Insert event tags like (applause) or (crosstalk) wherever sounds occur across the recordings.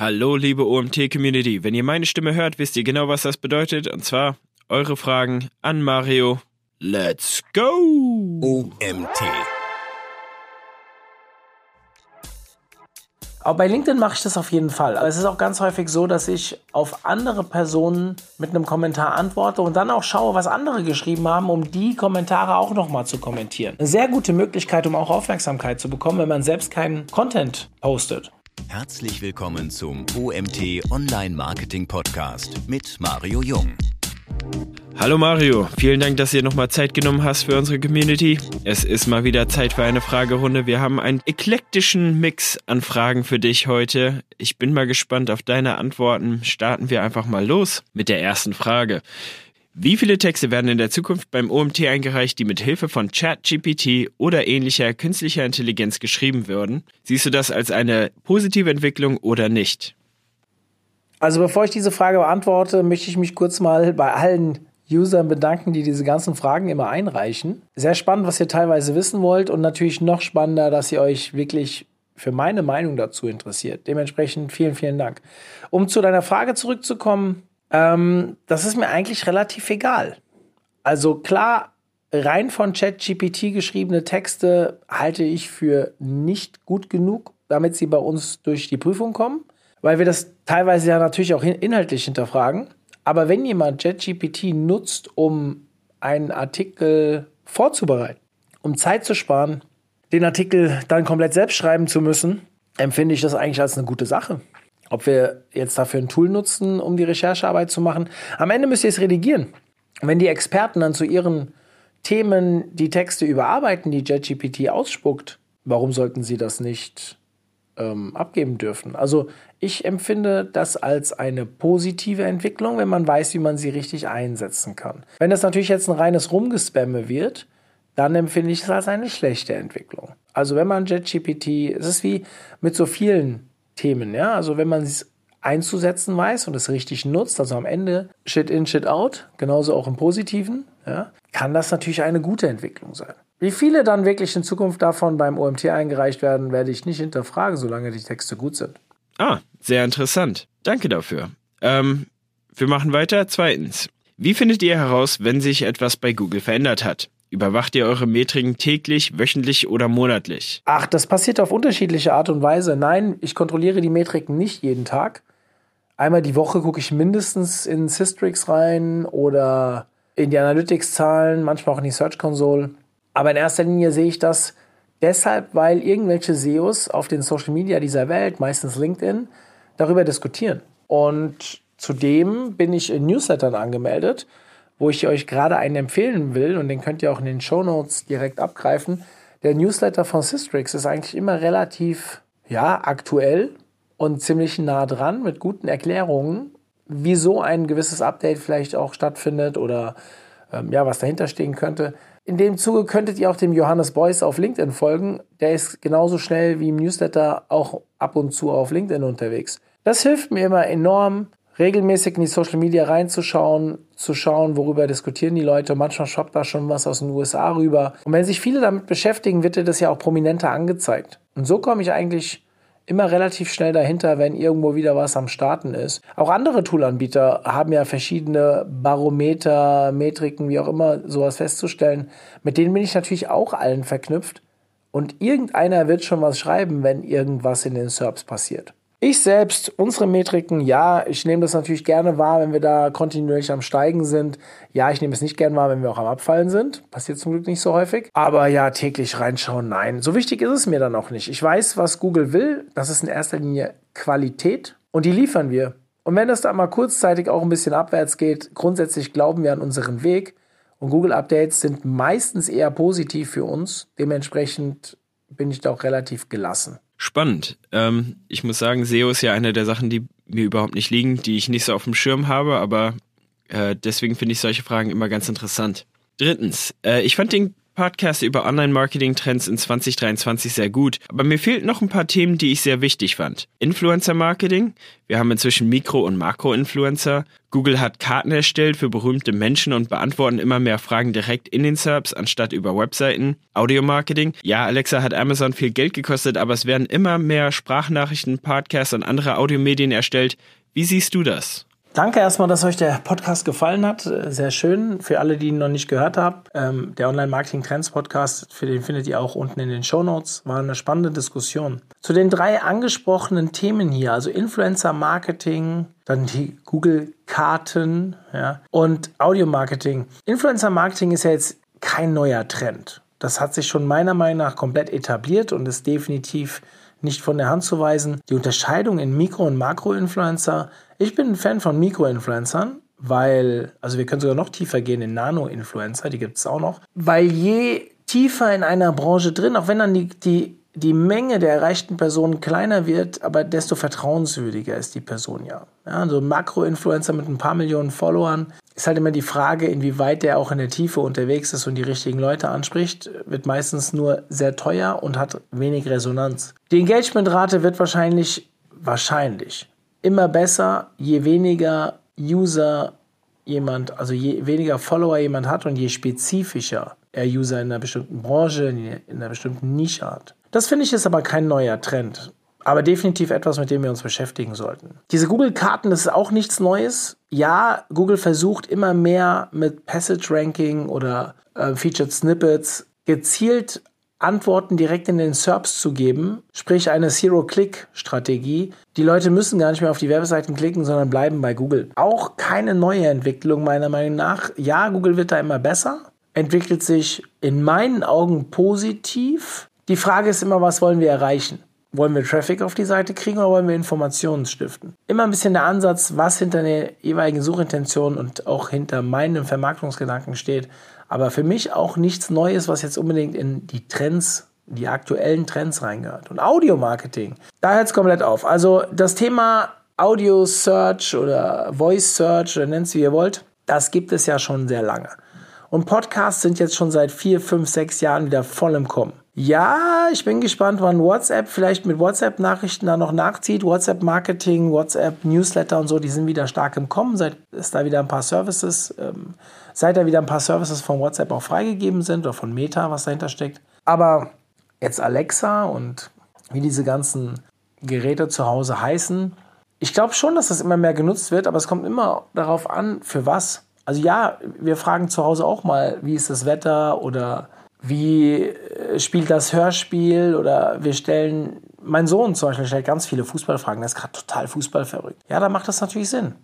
Hallo, liebe OMT-Community. Wenn ihr meine Stimme hört, wisst ihr genau, was das bedeutet. Und zwar eure Fragen an Mario. Let's go! OMT. Aber bei LinkedIn mache ich das auf jeden Fall. Aber es ist auch ganz häufig so, dass ich auf andere Personen mit einem Kommentar antworte und dann auch schaue, was andere geschrieben haben, um die Kommentare auch nochmal zu kommentieren. Eine sehr gute Möglichkeit, um auch Aufmerksamkeit zu bekommen, wenn man selbst keinen Content postet. Herzlich willkommen zum OMT Online Marketing Podcast mit Mario Jung. Hallo Mario, vielen Dank, dass ihr nochmal Zeit genommen hast für unsere Community. Es ist mal wieder Zeit für eine Fragerunde. Wir haben einen eklektischen Mix an Fragen für dich heute. Ich bin mal gespannt auf deine Antworten. Starten wir einfach mal los mit der ersten Frage. Wie viele Texte werden in der Zukunft beim OMT eingereicht, die mit Hilfe von ChatGPT oder ähnlicher künstlicher Intelligenz geschrieben würden? Siehst du das als eine positive Entwicklung oder nicht? Also bevor ich diese Frage beantworte, möchte ich mich kurz mal bei allen Usern bedanken, die diese ganzen Fragen immer einreichen. Sehr spannend, was ihr teilweise wissen wollt und natürlich noch spannender, dass ihr euch wirklich für meine Meinung dazu interessiert. Dementsprechend vielen, vielen Dank. Um zu deiner Frage zurückzukommen, ähm, das ist mir eigentlich relativ egal. Also klar, rein von ChatGPT geschriebene Texte halte ich für nicht gut genug, damit sie bei uns durch die Prüfung kommen, weil wir das teilweise ja natürlich auch inhaltlich hinterfragen. Aber wenn jemand ChatGPT nutzt, um einen Artikel vorzubereiten, um Zeit zu sparen, den Artikel dann komplett selbst schreiben zu müssen, empfinde ich das eigentlich als eine gute Sache ob wir jetzt dafür ein Tool nutzen, um die Recherchearbeit zu machen. Am Ende müsst ihr es redigieren. Wenn die Experten dann zu ihren Themen die Texte überarbeiten, die JetGPT ausspuckt, warum sollten sie das nicht ähm, abgeben dürfen? Also ich empfinde das als eine positive Entwicklung, wenn man weiß, wie man sie richtig einsetzen kann. Wenn das natürlich jetzt ein reines Rumgespamme wird, dann empfinde ich es als eine schlechte Entwicklung. Also wenn man JetGPT, es ist wie mit so vielen Themen. Ja? Also wenn man es einzusetzen weiß und es richtig nutzt, also am Ende Shit in, Shit out, genauso auch im Positiven, ja, kann das natürlich eine gute Entwicklung sein. Wie viele dann wirklich in Zukunft davon beim OMT eingereicht werden, werde ich nicht hinterfragen, solange die Texte gut sind. Ah, sehr interessant. Danke dafür. Ähm, wir machen weiter. Zweitens. Wie findet ihr heraus, wenn sich etwas bei Google verändert hat? Überwacht ihr eure Metriken täglich, wöchentlich oder monatlich? Ach, das passiert auf unterschiedliche Art und Weise. Nein, ich kontrolliere die Metriken nicht jeden Tag. Einmal die Woche gucke ich mindestens in Systrix rein oder in die Analytics-Zahlen, manchmal auch in die Search Console. Aber in erster Linie sehe ich das deshalb, weil irgendwelche SEOs auf den Social Media dieser Welt, meistens LinkedIn, darüber diskutieren. Und zudem bin ich in Newslettern angemeldet wo ich euch gerade einen empfehlen will, und den könnt ihr auch in den Show Notes direkt abgreifen. Der Newsletter von Systrix ist eigentlich immer relativ, ja, aktuell und ziemlich nah dran mit guten Erklärungen, wieso ein gewisses Update vielleicht auch stattfindet oder ähm, ja, was dahinter stehen könnte. In dem Zuge könntet ihr auch dem Johannes Beuys auf LinkedIn folgen. Der ist genauso schnell wie im Newsletter auch ab und zu auf LinkedIn unterwegs. Das hilft mir immer enorm, regelmäßig in die Social Media reinzuschauen, zu schauen, worüber diskutieren die Leute. Manchmal shoppt da schon was aus den USA rüber. Und wenn sich viele damit beschäftigen, wird dir das ja auch prominenter angezeigt. Und so komme ich eigentlich immer relativ schnell dahinter, wenn irgendwo wieder was am Starten ist. Auch andere Toolanbieter haben ja verschiedene Barometer, Metriken, wie auch immer, sowas festzustellen. Mit denen bin ich natürlich auch allen verknüpft. Und irgendeiner wird schon was schreiben, wenn irgendwas in den SERPs passiert. Ich selbst, unsere Metriken, ja, ich nehme das natürlich gerne wahr, wenn wir da kontinuierlich am Steigen sind. Ja, ich nehme es nicht gerne wahr, wenn wir auch am Abfallen sind. Passiert zum Glück nicht so häufig. Aber ja, täglich reinschauen, nein. So wichtig ist es mir dann auch nicht. Ich weiß, was Google will. Das ist in erster Linie Qualität und die liefern wir. Und wenn das dann mal kurzzeitig auch ein bisschen abwärts geht, grundsätzlich glauben wir an unseren Weg. Und Google Updates sind meistens eher positiv für uns. Dementsprechend bin ich da auch relativ gelassen. Spannend. Ähm, ich muss sagen, SEO ist ja eine der Sachen, die mir überhaupt nicht liegen, die ich nicht so auf dem Schirm habe, aber äh, deswegen finde ich solche Fragen immer ganz interessant. Drittens, äh, ich fand den Podcast über Online-Marketing-Trends in 2023 sehr gut, aber mir fehlt noch ein paar Themen, die ich sehr wichtig fand. Influencer-Marketing, wir haben inzwischen Mikro- und Makro-Influencer. Google hat Karten erstellt für berühmte Menschen und beantworten immer mehr Fragen direkt in den Serbs anstatt über Webseiten. Audio-Marketing, ja, Alexa hat Amazon viel Geld gekostet, aber es werden immer mehr Sprachnachrichten, Podcasts und andere Audiomedien erstellt. Wie siehst du das? Danke erstmal, dass euch der Podcast gefallen hat. Sehr schön. Für alle, die ihn noch nicht gehört haben, ähm, der Online-Marketing-Trends-Podcast, für den findet ihr auch unten in den Show Notes. War eine spannende Diskussion. Zu den drei angesprochenen Themen hier, also Influencer-Marketing, dann die Google-Karten ja, und Audio-Marketing. Influencer-Marketing ist ja jetzt kein neuer Trend. Das hat sich schon meiner Meinung nach komplett etabliert und ist definitiv nicht von der Hand zu weisen. Die Unterscheidung in Mikro- und Makro-Influencer. Ich bin ein Fan von Mikro-Influencern, weil, also wir können sogar noch tiefer gehen in Nano-Influencer, die gibt es auch noch. Weil je tiefer in einer Branche drin, auch wenn dann die, die, die Menge der erreichten Personen kleiner wird, aber desto vertrauenswürdiger ist die Person ja. ja also Makro-Influencer mit ein paar Millionen Followern ist halt immer die Frage, inwieweit der auch in der Tiefe unterwegs ist und die richtigen Leute anspricht, wird meistens nur sehr teuer und hat wenig Resonanz. Die Engagementrate wird wahrscheinlich, wahrscheinlich immer besser, je weniger User jemand, also je weniger Follower jemand hat und je spezifischer er User in einer bestimmten Branche, in einer bestimmten Nische hat. Das finde ich ist aber kein neuer Trend aber definitiv etwas, mit dem wir uns beschäftigen sollten. Diese Google-Karten, das ist auch nichts Neues. Ja, Google versucht immer mehr mit Passage Ranking oder äh, Featured Snippets gezielt Antworten direkt in den SERPs zu geben, sprich eine Zero-Click-Strategie. Die Leute müssen gar nicht mehr auf die Webseiten klicken, sondern bleiben bei Google. Auch keine neue Entwicklung meiner Meinung nach. Ja, Google wird da immer besser, entwickelt sich in meinen Augen positiv. Die Frage ist immer, was wollen wir erreichen? Wollen wir Traffic auf die Seite kriegen oder wollen wir Informationen stiften? Immer ein bisschen der Ansatz, was hinter der jeweiligen Suchintention und auch hinter meinem Vermarktungsgedanken steht. Aber für mich auch nichts Neues, was jetzt unbedingt in die Trends, die aktuellen Trends reingehört. Und Audio-Marketing, da hört es komplett auf. Also das Thema Audio Search oder Voice Search oder nennt es wie ihr wollt, das gibt es ja schon sehr lange. Und Podcasts sind jetzt schon seit vier, fünf, sechs Jahren wieder voll im Kommen. Ja, ich bin gespannt, wann WhatsApp vielleicht mit WhatsApp-Nachrichten da noch nachzieht. WhatsApp-Marketing, WhatsApp-Newsletter und so, die sind wieder stark im Kommen, seit es da wieder ein paar Services, ähm, seit da wieder ein paar Services von WhatsApp auch freigegeben sind oder von Meta, was dahinter steckt. Aber jetzt Alexa und wie diese ganzen Geräte zu Hause heißen, ich glaube schon, dass das immer mehr genutzt wird, aber es kommt immer darauf an, für was. Also ja, wir fragen zu Hause auch mal, wie ist das Wetter oder wie äh, spielt das Hörspiel oder wir stellen, mein Sohn zum Beispiel stellt ganz viele Fußballfragen, der ist gerade total fußballverrückt. Ja, da macht das natürlich Sinn.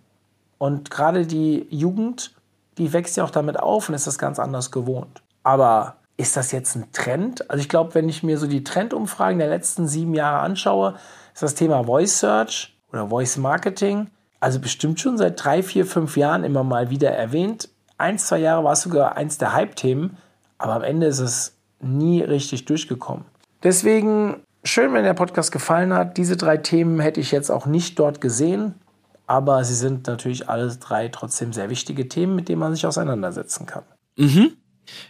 Und gerade die Jugend, die wächst ja auch damit auf und ist das ganz anders gewohnt. Aber ist das jetzt ein Trend? Also ich glaube, wenn ich mir so die Trendumfragen der letzten sieben Jahre anschaue, ist das Thema Voice Search oder Voice Marketing, also bestimmt schon seit drei, vier, fünf Jahren immer mal wieder erwähnt. Eins, zwei Jahre war es sogar eins der Hype-Themen. Aber am Ende ist es nie richtig durchgekommen. Deswegen schön, wenn der Podcast gefallen hat. Diese drei Themen hätte ich jetzt auch nicht dort gesehen. Aber sie sind natürlich alle drei trotzdem sehr wichtige Themen, mit denen man sich auseinandersetzen kann. Mhm.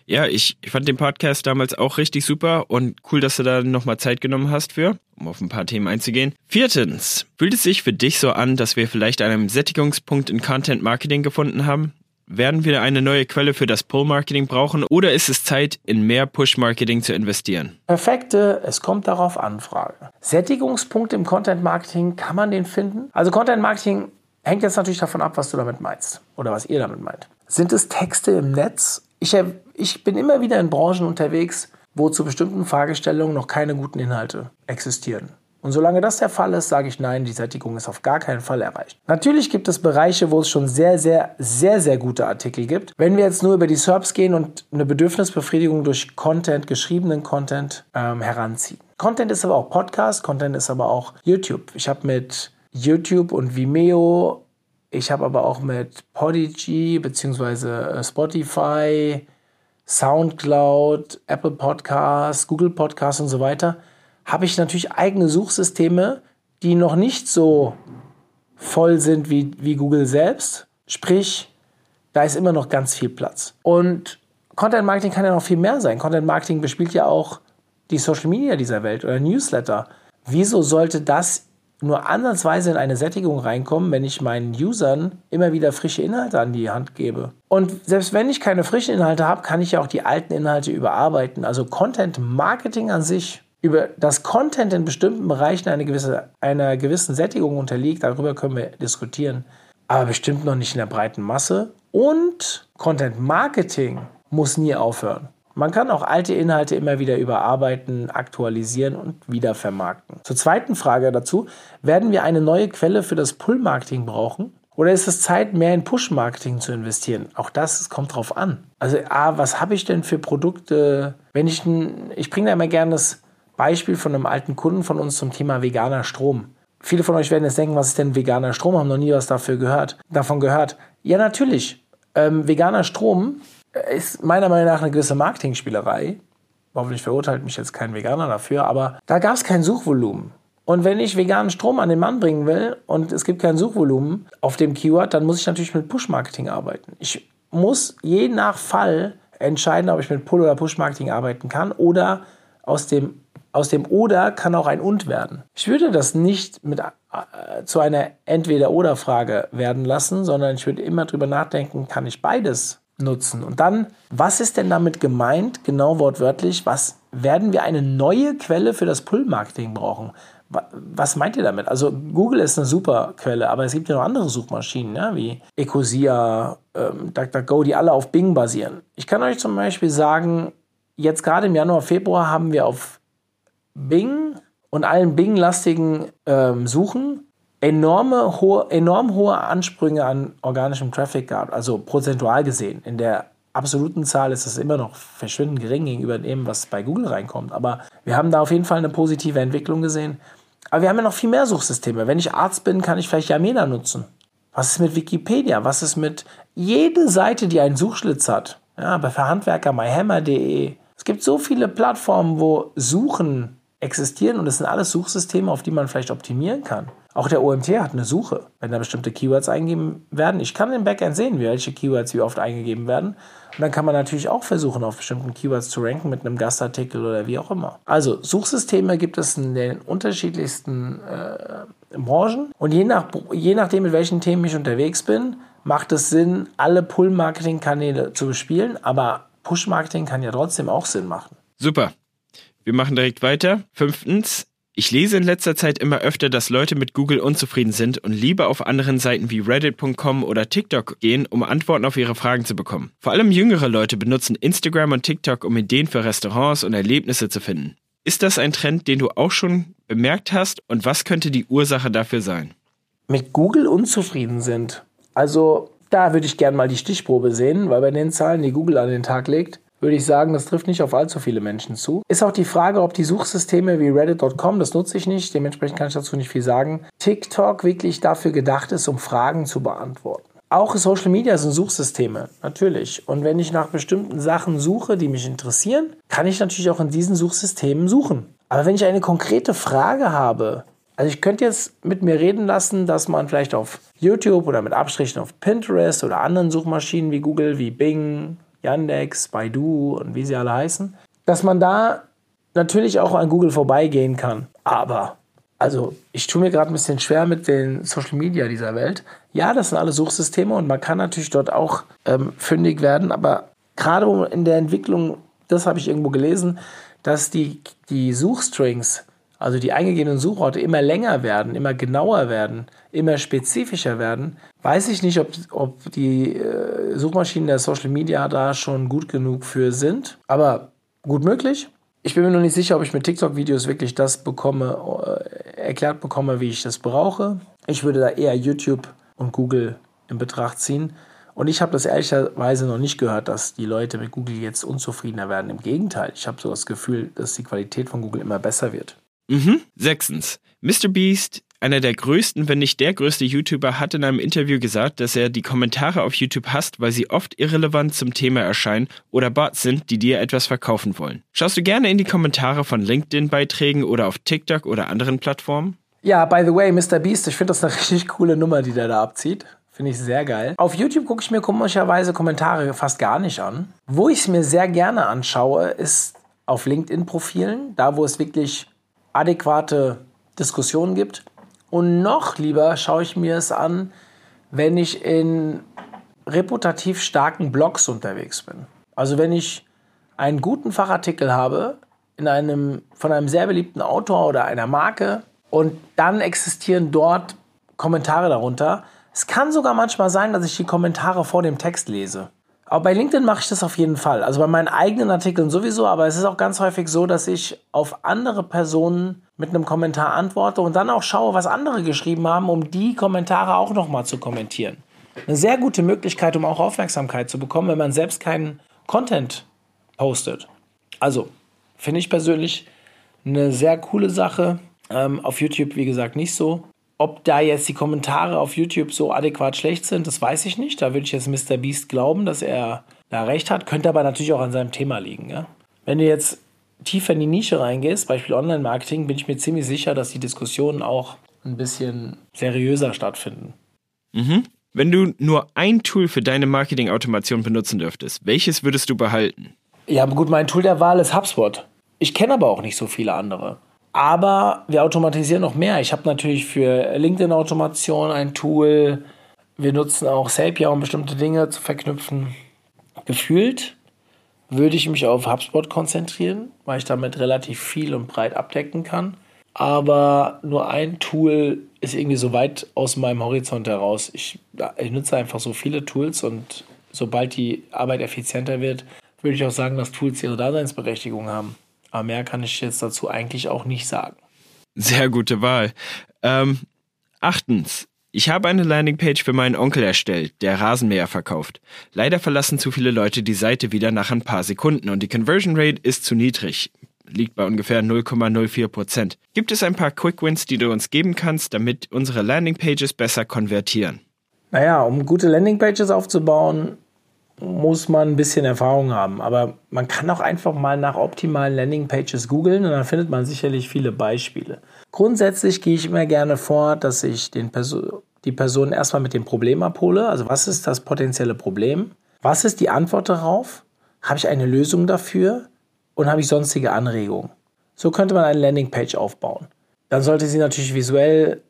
Ja, ich, ich fand den Podcast damals auch richtig super und cool, dass du da nochmal Zeit genommen hast für, um auf ein paar Themen einzugehen. Viertens, fühlt es sich für dich so an, dass wir vielleicht einen Sättigungspunkt in Content Marketing gefunden haben? Werden wir eine neue Quelle für das Pull-Marketing brauchen oder ist es Zeit, in mehr Push-Marketing zu investieren? Perfekte, es kommt darauf an, Frage. Sättigungspunkt im Content-Marketing, kann man den finden? Also Content-Marketing hängt jetzt natürlich davon ab, was du damit meinst oder was ihr damit meint. Sind es Texte im Netz? Ich, ich bin immer wieder in Branchen unterwegs, wo zu bestimmten Fragestellungen noch keine guten Inhalte existieren. Und solange das der Fall ist, sage ich nein, die Sättigung ist auf gar keinen Fall erreicht. Natürlich gibt es Bereiche, wo es schon sehr, sehr, sehr, sehr gute Artikel gibt. Wenn wir jetzt nur über die SERPs gehen und eine Bedürfnisbefriedigung durch Content, geschriebenen Content ähm, heranziehen. Content ist aber auch Podcast, Content ist aber auch YouTube. Ich habe mit YouTube und Vimeo, ich habe aber auch mit Podigy bzw. Äh, Spotify, Soundcloud, Apple Podcasts, Google Podcasts und so weiter habe ich natürlich eigene Suchsysteme, die noch nicht so voll sind wie, wie Google selbst. Sprich, da ist immer noch ganz viel Platz. Und Content Marketing kann ja noch viel mehr sein. Content Marketing bespielt ja auch die Social Media dieser Welt oder Newsletter. Wieso sollte das nur ansatzweise in eine Sättigung reinkommen, wenn ich meinen Usern immer wieder frische Inhalte an die Hand gebe? Und selbst wenn ich keine frischen Inhalte habe, kann ich ja auch die alten Inhalte überarbeiten. Also Content Marketing an sich über das Content in bestimmten Bereichen eine gewisse, einer gewissen Sättigung unterliegt, darüber können wir diskutieren, aber bestimmt noch nicht in der breiten Masse. Und Content Marketing muss nie aufhören. Man kann auch alte Inhalte immer wieder überarbeiten, aktualisieren und wieder vermarkten. Zur zweiten Frage dazu, werden wir eine neue Quelle für das Pull-Marketing brauchen? Oder ist es Zeit, mehr in Push-Marketing zu investieren? Auch das kommt drauf an. Also, A, was habe ich denn für Produkte? Wenn ich, ich bringe da immer gerne das Beispiel von einem alten Kunden von uns zum Thema veganer Strom. Viele von euch werden jetzt denken, was ist denn veganer Strom? Haben noch nie was dafür gehört, davon gehört. Ja, natürlich. Ähm, veganer Strom ist meiner Meinung nach eine gewisse Marketingspielerei. Hoffentlich verurteilt mich jetzt kein Veganer dafür, aber da gab es kein Suchvolumen. Und wenn ich veganen Strom an den Mann bringen will und es gibt kein Suchvolumen auf dem Keyword, dann muss ich natürlich mit Push-Marketing arbeiten. Ich muss je nach Fall entscheiden, ob ich mit Pull- oder Push-Marketing arbeiten kann oder aus dem aus dem oder kann auch ein und werden. Ich würde das nicht mit, äh, zu einer Entweder-oder-Frage werden lassen, sondern ich würde immer drüber nachdenken, kann ich beides nutzen? Und dann, was ist denn damit gemeint, genau wortwörtlich, was werden wir eine neue Quelle für das Pull-Marketing brauchen? Was meint ihr damit? Also Google ist eine super Quelle, aber es gibt ja noch andere Suchmaschinen, ja, wie Ecosia, ähm, DuckDuckGo, die alle auf Bing basieren. Ich kann euch zum Beispiel sagen, jetzt gerade im Januar, Februar haben wir auf Bing und allen Bing-lastigen ähm, Suchen enorme hohe, enorm hohe Ansprünge an organischem Traffic gehabt, also prozentual gesehen. In der absoluten Zahl ist es immer noch verschwindend gering gegenüber dem, was bei Google reinkommt. Aber wir haben da auf jeden Fall eine positive Entwicklung gesehen. Aber wir haben ja noch viel mehr Suchsysteme. Wenn ich Arzt bin, kann ich vielleicht Yamena nutzen. Was ist mit Wikipedia? Was ist mit jede Seite, die einen Suchschlitz hat? Ja, bei Verhandwerker myhammer.de. Es gibt so viele Plattformen, wo Suchen existieren und es sind alles Suchsysteme, auf die man vielleicht optimieren kann. Auch der OMT hat eine Suche, wenn da bestimmte Keywords eingegeben werden. Ich kann im Backend sehen, welche Keywords wie oft eingegeben werden. Und dann kann man natürlich auch versuchen, auf bestimmten Keywords zu ranken mit einem Gastartikel oder wie auch immer. Also Suchsysteme gibt es in den unterschiedlichsten äh, Branchen. Und je, nach, je nachdem, mit welchen Themen ich unterwegs bin, macht es Sinn, alle Pull-Marketing-Kanäle zu bespielen. Aber Push-Marketing kann ja trotzdem auch Sinn machen. Super. Wir machen direkt weiter. Fünftens, ich lese in letzter Zeit immer öfter, dass Leute mit Google unzufrieden sind und lieber auf anderen Seiten wie reddit.com oder TikTok gehen, um Antworten auf ihre Fragen zu bekommen. Vor allem jüngere Leute benutzen Instagram und TikTok, um Ideen für Restaurants und Erlebnisse zu finden. Ist das ein Trend, den du auch schon bemerkt hast und was könnte die Ursache dafür sein? Mit Google unzufrieden sind. Also da würde ich gerne mal die Stichprobe sehen, weil bei den Zahlen, die Google an den Tag legt, würde ich sagen, das trifft nicht auf allzu viele Menschen zu. Ist auch die Frage, ob die Suchsysteme wie Reddit.com, das nutze ich nicht, dementsprechend kann ich dazu nicht viel sagen, TikTok wirklich dafür gedacht ist, um Fragen zu beantworten. Auch Social Media sind Suchsysteme, natürlich. Und wenn ich nach bestimmten Sachen suche, die mich interessieren, kann ich natürlich auch in diesen Suchsystemen suchen. Aber wenn ich eine konkrete Frage habe, also ich könnte jetzt mit mir reden lassen, dass man vielleicht auf YouTube oder mit Abstrichen auf Pinterest oder anderen Suchmaschinen wie Google, wie Bing, Yandex, Baidu und wie sie alle heißen, dass man da natürlich auch an Google vorbeigehen kann. Aber, also ich tue mir gerade ein bisschen schwer mit den Social Media dieser Welt. Ja, das sind alle Suchsysteme und man kann natürlich dort auch ähm, fündig werden, aber gerade in der Entwicklung, das habe ich irgendwo gelesen, dass die, die Suchstrings also die eingegebenen Suchorte immer länger werden, immer genauer werden, immer spezifischer werden, weiß ich nicht, ob, ob die äh, Suchmaschinen der Social Media da schon gut genug für sind. Aber gut möglich. Ich bin mir noch nicht sicher, ob ich mit TikTok-Videos wirklich das bekomme, äh, erklärt bekomme, wie ich das brauche. Ich würde da eher YouTube und Google in Betracht ziehen. Und ich habe das ehrlicherweise noch nicht gehört, dass die Leute mit Google jetzt unzufriedener werden. Im Gegenteil, ich habe so das Gefühl, dass die Qualität von Google immer besser wird. Mhm. Sechstens. Mr. Einer der größten, wenn nicht der größte YouTuber, hat in einem Interview gesagt, dass er die Kommentare auf YouTube hasst, weil sie oft irrelevant zum Thema erscheinen oder Bots sind, die dir etwas verkaufen wollen. Schaust du gerne in die Kommentare von LinkedIn-Beiträgen oder auf TikTok oder anderen Plattformen? Ja, by the way, Mr. Beast, ich finde das eine (laughs) richtig coole Nummer, die der da abzieht. Finde ich sehr geil. Auf YouTube gucke ich mir komischerweise Kommentare fast gar nicht an. Wo ich es mir sehr gerne anschaue, ist auf LinkedIn-Profilen, da wo es wirklich adäquate Diskussionen gibt. Und noch lieber schaue ich mir es an, wenn ich in reputativ starken Blogs unterwegs bin. Also wenn ich einen guten Fachartikel habe in einem, von einem sehr beliebten Autor oder einer Marke und dann existieren dort Kommentare darunter. Es kann sogar manchmal sein, dass ich die Kommentare vor dem Text lese. Aber bei LinkedIn mache ich das auf jeden Fall. Also bei meinen eigenen Artikeln sowieso, aber es ist auch ganz häufig so, dass ich auf andere Personen mit einem Kommentar antworte und dann auch schaue, was andere geschrieben haben, um die Kommentare auch nochmal zu kommentieren. Eine sehr gute Möglichkeit, um auch Aufmerksamkeit zu bekommen, wenn man selbst keinen Content postet. Also, finde ich persönlich eine sehr coole Sache. Ähm, auf YouTube, wie gesagt, nicht so. Ob da jetzt die Kommentare auf YouTube so adäquat schlecht sind, das weiß ich nicht. Da würde ich jetzt Mr. Beast glauben, dass er da recht hat. Könnte aber natürlich auch an seinem Thema liegen. Ja? Wenn du jetzt tiefer in die Nische reingehst, Beispiel Online-Marketing, bin ich mir ziemlich sicher, dass die Diskussionen auch ein bisschen seriöser stattfinden. Mhm. Wenn du nur ein Tool für deine Marketing-Automation benutzen dürftest, welches würdest du behalten? Ja, gut, mein Tool der Wahl ist HubSpot. Ich kenne aber auch nicht so viele andere. Aber wir automatisieren noch mehr. Ich habe natürlich für LinkedIn-Automation ein Tool. Wir nutzen auch Zapier, um bestimmte Dinge zu verknüpfen. Gefühlt würde ich mich auf HubSpot konzentrieren, weil ich damit relativ viel und breit abdecken kann. Aber nur ein Tool ist irgendwie so weit aus meinem Horizont heraus. Ich, ich nutze einfach so viele Tools und sobald die Arbeit effizienter wird, würde ich auch sagen, dass Tools ihre Daseinsberechtigung haben. Aber mehr kann ich jetzt dazu eigentlich auch nicht sagen. Sehr gute Wahl. Ähm, achtens. Ich habe eine Landingpage für meinen Onkel erstellt, der Rasenmäher verkauft. Leider verlassen zu viele Leute die Seite wieder nach ein paar Sekunden und die Conversion Rate ist zu niedrig. Liegt bei ungefähr 0,04 Prozent. Gibt es ein paar Quick Wins, die du uns geben kannst, damit unsere Landingpages besser konvertieren? Naja, um gute Landingpages aufzubauen, muss man ein bisschen Erfahrung haben. Aber man kann auch einfach mal nach optimalen Landingpages googeln und dann findet man sicherlich viele Beispiele. Grundsätzlich gehe ich immer gerne vor, dass ich den Perso die Person erstmal mit dem Problem abhole. Also was ist das potenzielle Problem? Was ist die Antwort darauf? Habe ich eine Lösung dafür? Und habe ich sonstige Anregungen? So könnte man eine Landingpage aufbauen. Dann sollte sie natürlich visuell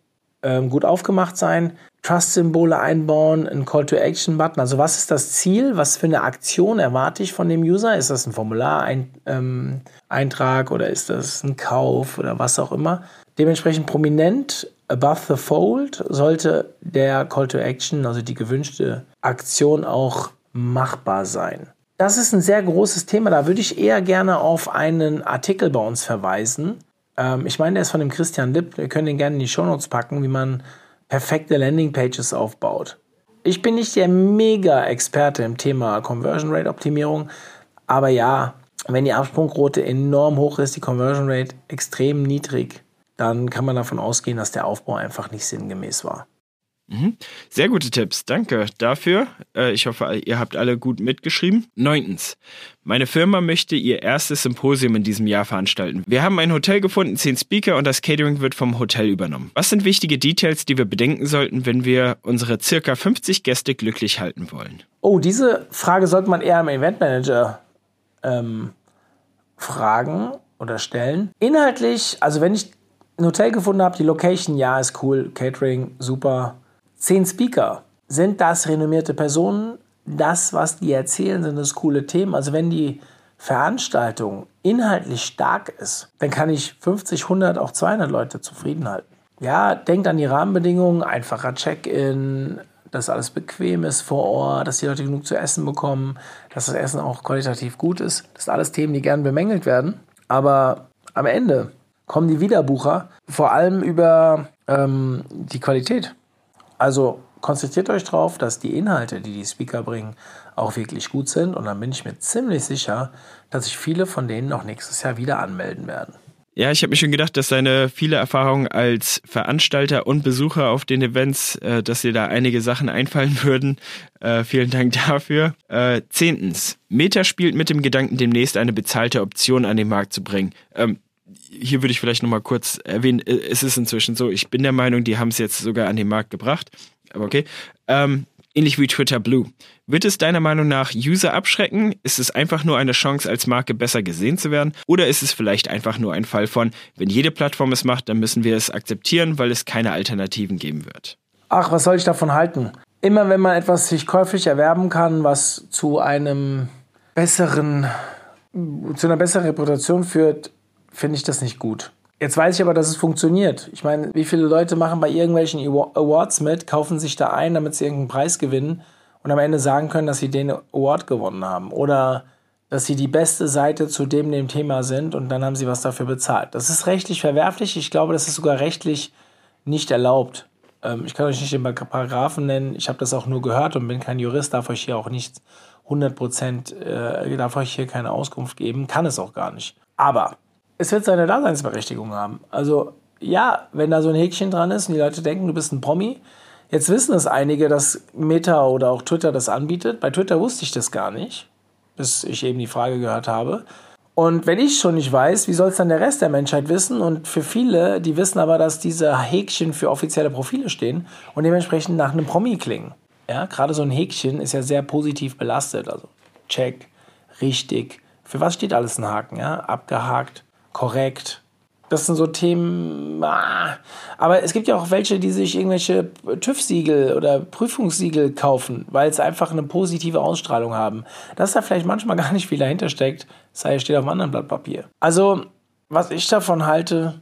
ähm, gut aufgemacht sein. Trust-Symbole einbauen, ein Call-to-Action-Button. Also was ist das Ziel? Was für eine Aktion erwarte ich von dem User? Ist das ein Formular-Eintrag ähm, oder ist das ein Kauf oder was auch immer? Dementsprechend prominent above the fold sollte der Call-to-Action, also die gewünschte Aktion auch machbar sein. Das ist ein sehr großes Thema. Da würde ich eher gerne auf einen Artikel bei uns verweisen. Ähm, ich meine, der ist von dem Christian Lipp. Wir können den gerne in die Shownotes packen, wie man perfekte Landingpages aufbaut. Ich bin nicht der Mega-Experte im Thema Conversion Rate Optimierung, aber ja, wenn die Absprungquote enorm hoch ist, die Conversion Rate extrem niedrig, dann kann man davon ausgehen, dass der Aufbau einfach nicht sinngemäß war. Mhm. Sehr gute Tipps, danke dafür. Äh, ich hoffe, ihr habt alle gut mitgeschrieben. Neuntens, meine Firma möchte ihr erstes Symposium in diesem Jahr veranstalten. Wir haben ein Hotel gefunden, zehn Speaker und das Catering wird vom Hotel übernommen. Was sind wichtige Details, die wir bedenken sollten, wenn wir unsere circa 50 Gäste glücklich halten wollen? Oh, diese Frage sollte man eher am Eventmanager ähm, fragen oder stellen. Inhaltlich, also wenn ich ein Hotel gefunden habe, die Location, ja, ist cool, Catering, super Zehn Speaker. Sind das renommierte Personen? Das, was die erzählen, sind das coole Themen. Also wenn die Veranstaltung inhaltlich stark ist, dann kann ich 50, 100, auch 200 Leute zufrieden halten. Ja, denkt an die Rahmenbedingungen, einfacher Check-in, dass alles bequem ist vor Ort, dass die Leute genug zu essen bekommen, dass das Essen auch qualitativ gut ist. Das sind alles Themen, die gern bemängelt werden. Aber am Ende kommen die Wiederbucher vor allem über ähm, die Qualität. Also konzentriert euch darauf, dass die Inhalte, die die Speaker bringen, auch wirklich gut sind. Und dann bin ich mir ziemlich sicher, dass sich viele von denen noch nächstes Jahr wieder anmelden werden. Ja, ich habe mir schon gedacht, dass seine viele Erfahrungen als Veranstalter und Besucher auf den Events, äh, dass dir da einige Sachen einfallen (laughs) würden. Äh, vielen Dank dafür. Äh, zehntens, Meta spielt mit dem Gedanken, demnächst eine bezahlte Option an den Markt zu bringen. Ähm, hier würde ich vielleicht nochmal kurz erwähnen, äh, es ist inzwischen so, ich bin der Meinung, die haben es jetzt sogar an den Markt gebracht. aber okay. Ähm, ähnlich wie Twitter Blue. Wird es deiner Meinung nach User abschrecken? Ist es einfach nur eine Chance, als Marke besser gesehen zu werden? Oder ist es vielleicht einfach nur ein Fall von, wenn jede Plattform es macht, dann müssen wir es akzeptieren, weil es keine Alternativen geben wird? Ach, was soll ich davon halten? Immer wenn man etwas sich käuflich erwerben kann, was zu einem besseren, zu einer besseren Reputation führt, finde ich das nicht gut. Jetzt weiß ich aber, dass es funktioniert. Ich meine, wie viele Leute machen bei irgendwelchen Awards mit, kaufen sich da ein, damit sie irgendeinen Preis gewinnen und am Ende sagen können, dass sie den Award gewonnen haben. Oder dass sie die beste Seite zu dem, dem Thema sind und dann haben sie was dafür bezahlt. Das ist rechtlich verwerflich. Ich glaube, das ist sogar rechtlich nicht erlaubt. Ähm, ich kann euch nicht den Paragraphen nennen. Ich habe das auch nur gehört und bin kein Jurist, darf euch hier auch nicht 100 Prozent, äh, darf euch hier keine Auskunft geben. Kann es auch gar nicht. Aber es wird seine Daseinsberechtigung haben. Also ja, wenn da so ein Häkchen dran ist und die Leute denken, du bist ein Promi, jetzt wissen es einige, dass Meta oder auch Twitter das anbietet. Bei Twitter wusste ich das gar nicht, bis ich eben die Frage gehört habe. Und wenn ich schon nicht weiß, wie soll es dann der Rest der Menschheit wissen? Und für viele, die wissen aber, dass diese Häkchen für offizielle Profile stehen und dementsprechend nach einem Promi klingen. Ja, gerade so ein Häkchen ist ja sehr positiv belastet. Also check, richtig. Für was steht alles ein Haken? Ja, abgehakt, korrekt. Das sind so Themen. Ah. Aber es gibt ja auch welche, die sich irgendwelche TÜV-Siegel oder Prüfungssiegel kaufen, weil es einfach eine positive Ausstrahlung haben. Dass da vielleicht manchmal (laughs) gar nicht viel dahinter steckt, sei steht auf einem anderen Blatt Papier. Also, was ich davon halte,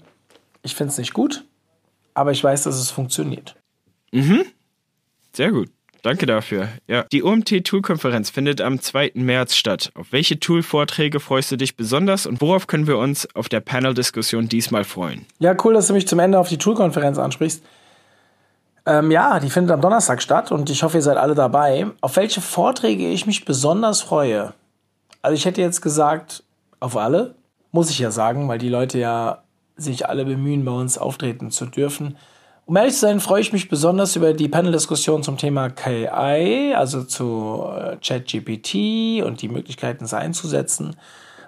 ich finde es nicht gut, aber ich weiß, dass es funktioniert. Mhm. Sehr gut. Danke dafür. Ja. Die OMT Tool-Konferenz findet am 2. März statt. Auf welche Tool-Vorträge freust du dich besonders und worauf können wir uns auf der Panel-Diskussion diesmal freuen? Ja, cool, dass du mich zum Ende auf die Tool-Konferenz ansprichst. Ähm, ja, die findet am Donnerstag statt und ich hoffe, ihr seid alle dabei. Auf welche Vorträge ich mich besonders freue? Also ich hätte jetzt gesagt, auf alle. Muss ich ja sagen, weil die Leute ja sich alle bemühen, bei uns auftreten zu dürfen. Um ehrlich zu sein, freue ich mich besonders über die Panel-Diskussion zum Thema KI, also zu äh, ChatGPT und die Möglichkeiten, es einzusetzen.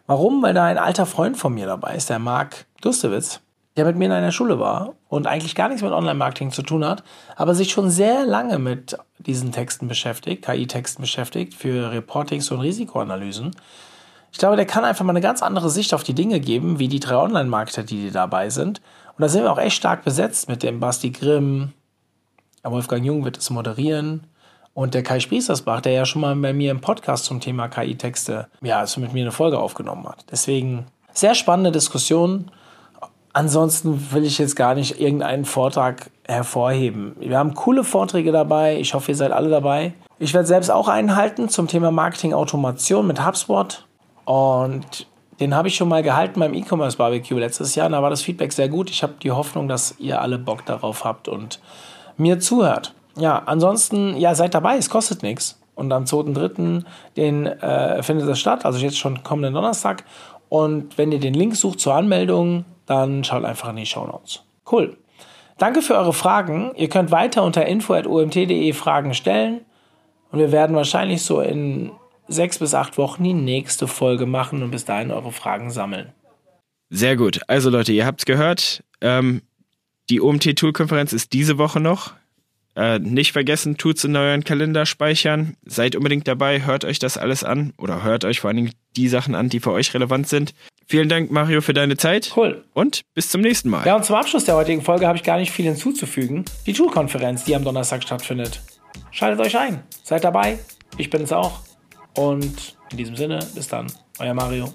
Warum? Weil da ein alter Freund von mir dabei ist, der Marc Dustewitz, der mit mir in einer Schule war und eigentlich gar nichts mit Online-Marketing zu tun hat, aber sich schon sehr lange mit diesen Texten beschäftigt, KI-Texten beschäftigt, für Reportings und Risikoanalysen. Ich glaube, der kann einfach mal eine ganz andere Sicht auf die Dinge geben, wie die drei Online-Marketer, die dabei sind. Und da sind wir auch echt stark besetzt mit dem Basti Grimm. Wolfgang Jung wird es moderieren. Und der Kai Spriesersbach, der ja schon mal bei mir im Podcast zum Thema KI-Texte, ja, also mit mir eine Folge aufgenommen hat. Deswegen sehr spannende Diskussion. Ansonsten will ich jetzt gar nicht irgendeinen Vortrag hervorheben. Wir haben coole Vorträge dabei. Ich hoffe, ihr seid alle dabei. Ich werde selbst auch einen halten zum Thema Marketing-Automation mit HubSpot. Und den habe ich schon mal gehalten beim E-Commerce Barbecue letztes Jahr. Da war das Feedback sehr gut. Ich habe die Hoffnung, dass ihr alle Bock darauf habt und mir zuhört. Ja, ansonsten, ja, seid dabei, es kostet nichts. Und am 2.3. den äh, findet es statt, also jetzt schon kommenden Donnerstag. Und wenn ihr den Link sucht zur Anmeldung, dann schaut einfach in die Show Notes. Cool. Danke für eure Fragen. Ihr könnt weiter unter info.omt.de Fragen stellen. Und wir werden wahrscheinlich so in sechs bis acht Wochen die nächste Folge machen und bis dahin eure Fragen sammeln. Sehr gut. Also Leute, ihr habt es gehört. Ähm, die OMT-Tool-Konferenz ist diese Woche noch. Äh, nicht vergessen, tut's in euren Kalender speichern. Seid unbedingt dabei, hört euch das alles an oder hört euch vor allen Dingen die Sachen an, die für euch relevant sind. Vielen Dank, Mario, für deine Zeit. Cool. Und bis zum nächsten Mal. Ja, und zum Abschluss der heutigen Folge habe ich gar nicht viel hinzuzufügen. Die Tool-Konferenz, die am Donnerstag stattfindet. Schaltet euch ein. Seid dabei. Ich bin es auch. Und in diesem Sinne, bis dann, euer Mario.